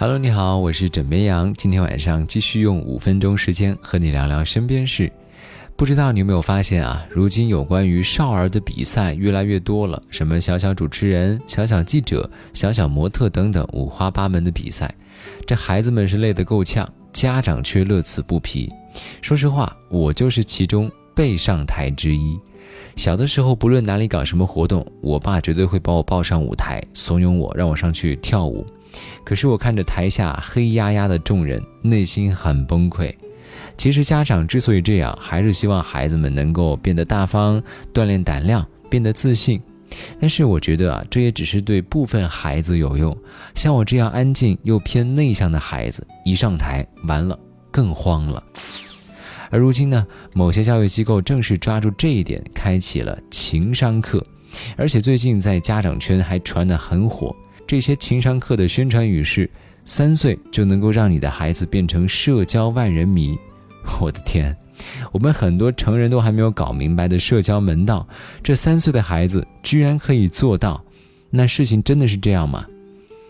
Hello，你好，我是枕边羊。今天晚上继续用五分钟时间和你聊聊身边事。不知道你有没有发现啊？如今有关于少儿的比赛越来越多了，什么小小主持人、小小记者、小小模特等等，五花八门的比赛。这孩子们是累得够呛，家长却乐此不疲。说实话，我就是其中被上台之一。小的时候，不论哪里搞什么活动，我爸绝对会把我抱上舞台，怂恿我，让我上去跳舞。可是我看着台下黑压压的众人，内心很崩溃。其实家长之所以这样，还是希望孩子们能够变得大方，锻炼胆量，变得自信。但是我觉得啊，这也只是对部分孩子有用。像我这样安静又偏内向的孩子，一上台完了更慌了。而如今呢，某些教育机构正是抓住这一点，开启了情商课，而且最近在家长圈还传得很火。这些情商课的宣传语是：“三岁就能够让你的孩子变成社交万人迷。”我的天，我们很多成人都还没有搞明白的社交门道，这三岁的孩子居然可以做到，那事情真的是这样吗？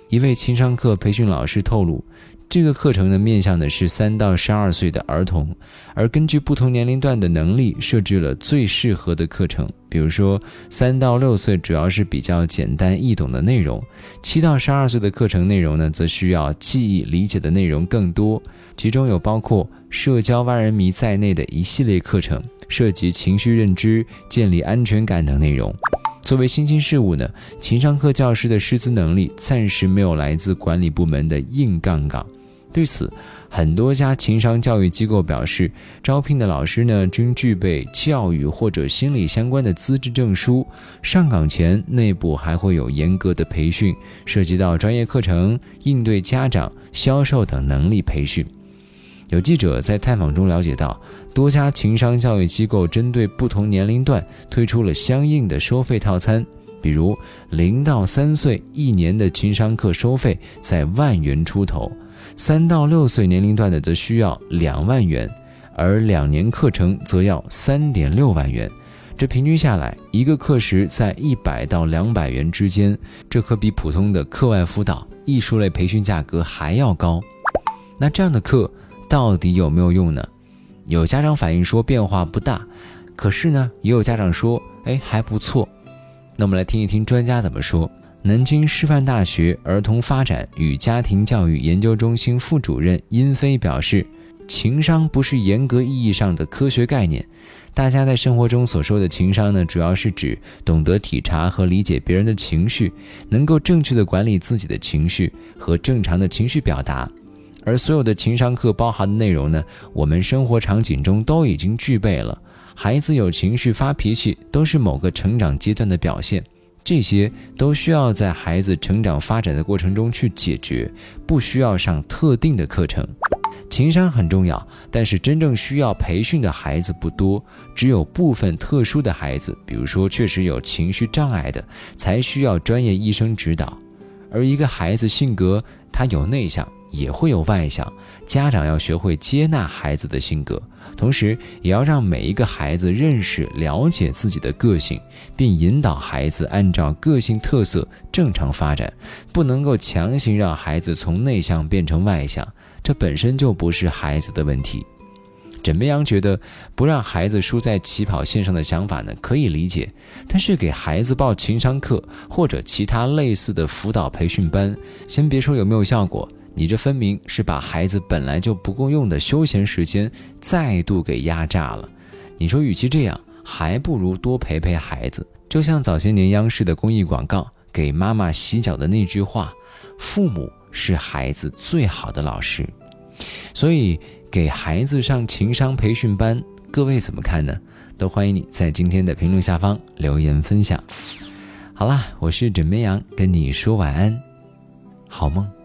一位情商课培训老师透露。这个课程呢，面向的是三到十二岁的儿童，而根据不同年龄段的能力，设置了最适合的课程。比如说，三到六岁主要是比较简单易懂的内容；七到十二岁的课程内容呢，则需要记忆理解的内容更多。其中有包括社交万人迷在内的一系列课程，涉及情绪认知、建立安全感等内容。作为新兴事物呢，情商课教师的师资能力暂时没有来自管理部门的硬杠杠。对此，很多家情商教育机构表示，招聘的老师呢均具备教育或者心理相关的资质证书。上岗前，内部还会有严格的培训，涉及到专业课程、应对家长、销售等能力培训。有记者在探访中了解到，多家情商教育机构针对不同年龄段推出了相应的收费套餐，比如零到三岁一年的情商课收费在万元出头。三到六岁年龄段的则需要两万元，而两年课程则要三点六万元。这平均下来，一个课时在一百到两百元之间，这可比普通的课外辅导、艺术类培训价格还要高。那这样的课到底有没有用呢？有家长反映说变化不大，可是呢，也有家长说，哎，还不错。那我们来听一听专家怎么说。南京师范大学儿童发展与家庭教育研究中心副主任殷飞表示：“情商不是严格意义上的科学概念，大家在生活中所说的情商呢，主要是指懂得体察和理解别人的情绪，能够正确的管理自己的情绪和正常的情绪表达。而所有的情商课包含的内容呢，我们生活场景中都已经具备了。孩子有情绪发脾气，都是某个成长阶段的表现。”这些都需要在孩子成长发展的过程中去解决，不需要上特定的课程。情商很重要，但是真正需要培训的孩子不多，只有部分特殊的孩子，比如说确实有情绪障碍的，才需要专业医生指导。而一个孩子性格，他有内向。也会有外向，家长要学会接纳孩子的性格，同时也要让每一个孩子认识、了解自己的个性，并引导孩子按照个性特色正常发展，不能够强行让孩子从内向变成外向，这本身就不是孩子的问题。枕边羊觉得，不让孩子输在起跑线上的想法呢，可以理解，但是给孩子报情商课或者其他类似的辅导培训班，先别说有没有效果。你这分明是把孩子本来就不够用的休闲时间再度给压榨了。你说，与其这样，还不如多陪陪孩子。就像早些年央视的公益广告给妈妈洗脚的那句话：“父母是孩子最好的老师。”所以，给孩子上情商培训班，各位怎么看呢？都欢迎你在今天的评论下方留言分享。好啦，我是枕边羊，跟你说晚安，好梦。